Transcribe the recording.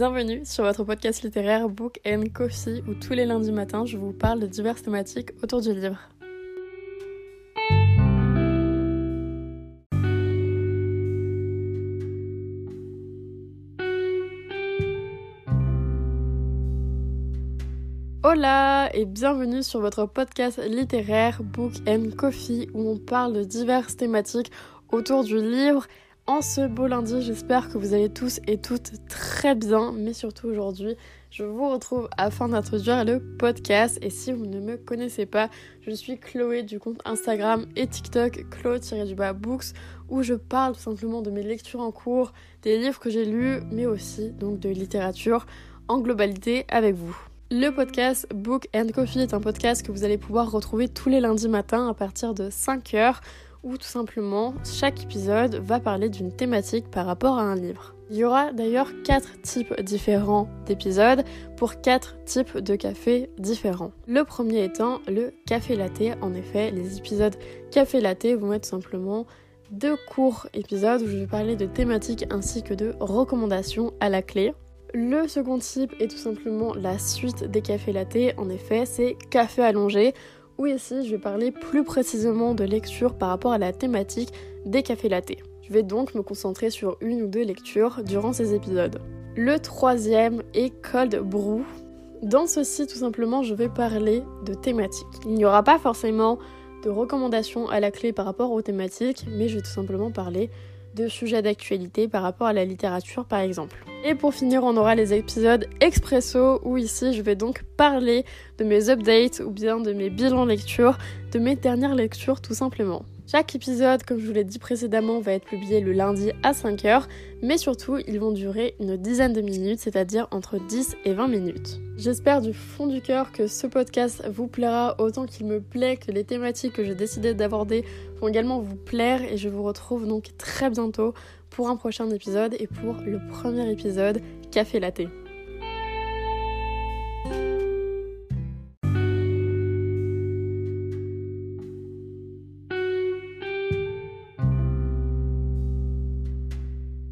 Bienvenue sur votre podcast littéraire Book and Coffee où tous les lundis matins je vous parle de diverses thématiques autour du livre. Hola et bienvenue sur votre podcast littéraire Book and Coffee où on parle de diverses thématiques autour du livre. En ce beau lundi, j'espère que vous allez tous et toutes très bien, mais surtout aujourd'hui, je vous retrouve afin d'introduire le podcast. Et si vous ne me connaissez pas, je suis Chloé du compte Instagram et TikTok Chloé-books où je parle tout simplement de mes lectures en cours, des livres que j'ai lus, mais aussi donc de littérature en globalité avec vous. Le podcast Book and Coffee est un podcast que vous allez pouvoir retrouver tous les lundis matins à partir de 5h où tout simplement chaque épisode va parler d'une thématique par rapport à un livre. Il y aura d'ailleurs 4 types différents d'épisodes pour 4 types de cafés différents. Le premier étant le café latte. En effet, les épisodes café latte vont être simplement deux courts épisodes où je vais parler de thématiques ainsi que de recommandations à la clé. Le second type est tout simplement la suite des cafés latte. En effet, c'est café allongé, où ici je vais parler plus précisément de lecture par rapport à la thématique des cafés latte. Je vais donc me concentrer sur une ou deux lectures durant ces épisodes. Le troisième est Cold Brew. Dans ceci, tout simplement, je vais parler de thématiques. Il n'y aura pas forcément de recommandations à la clé par rapport aux thématiques, mais je vais tout simplement parler de sujets d'actualité par rapport à la littérature par exemple. Et pour finir, on aura les épisodes expresso où ici je vais donc parler de mes updates ou bien de mes bilans lecture, de mes dernières lectures tout simplement. Chaque épisode, comme je vous l'ai dit précédemment, va être publié le lundi à 5h, mais surtout, ils vont durer une dizaine de minutes, c'est-à-dire entre 10 et 20 minutes. J'espère du fond du cœur que ce podcast vous plaira autant qu'il me plaît, que les thématiques que j'ai décidé d'aborder vont également vous plaire, et je vous retrouve donc très bientôt pour un prochain épisode et pour le premier épisode Café Latte.